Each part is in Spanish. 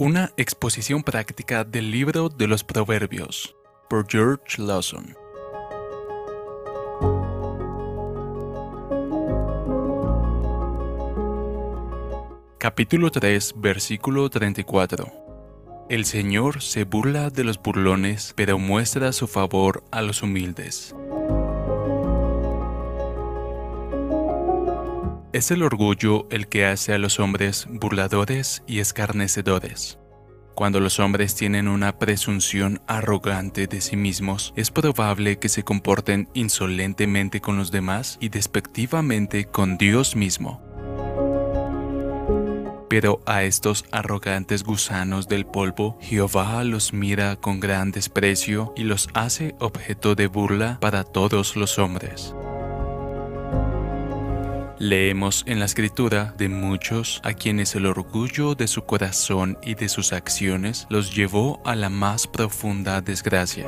Una exposición práctica del libro de los Proverbios por George Lawson. Capítulo 3, versículo 34. El Señor se burla de los burlones, pero muestra su favor a los humildes. Es el orgullo el que hace a los hombres burladores y escarnecedores. Cuando los hombres tienen una presunción arrogante de sí mismos, es probable que se comporten insolentemente con los demás y despectivamente con Dios mismo. Pero a estos arrogantes gusanos del polvo, Jehová los mira con gran desprecio y los hace objeto de burla para todos los hombres. Leemos en la escritura de muchos a quienes el orgullo de su corazón y de sus acciones los llevó a la más profunda desgracia.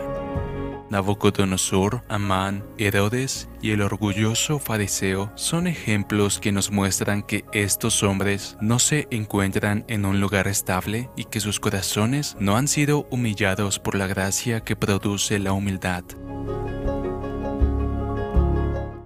Nabucodonosor, Amán, Herodes y el orgulloso fariseo son ejemplos que nos muestran que estos hombres no se encuentran en un lugar estable y que sus corazones no han sido humillados por la gracia que produce la humildad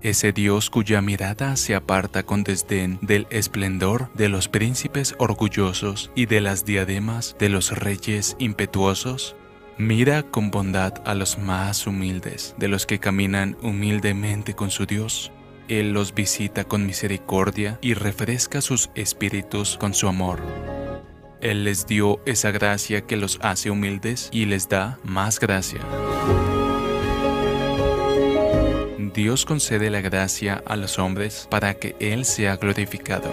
ese Dios cuya mirada se aparta con desdén del esplendor de los príncipes orgullosos y de las diademas de los reyes impetuosos? Mira con bondad a los más humildes, de los que caminan humildemente con su Dios. Él los visita con misericordia y refresca sus espíritus con su amor. Él les dio esa gracia que los hace humildes y les da más gracia. Dios concede la gracia a los hombres para que Él sea glorificado.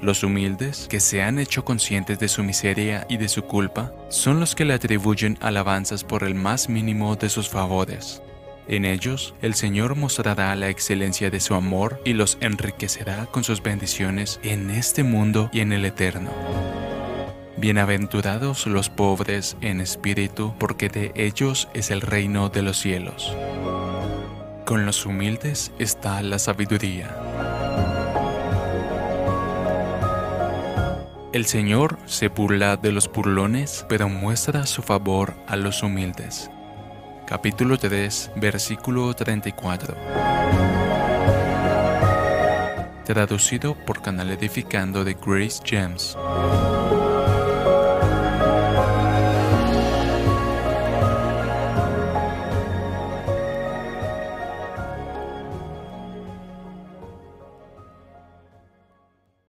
Los humildes, que se han hecho conscientes de su miseria y de su culpa, son los que le atribuyen alabanzas por el más mínimo de sus favores. En ellos, el Señor mostrará la excelencia de su amor y los enriquecerá con sus bendiciones en este mundo y en el eterno. Bienaventurados los pobres en espíritu, porque de ellos es el reino de los cielos. Con los humildes está la sabiduría. El Señor se burla de los burlones, pero muestra su favor a los humildes. Capítulo 3, versículo 34. Traducido por Canal Edificando de Grace James.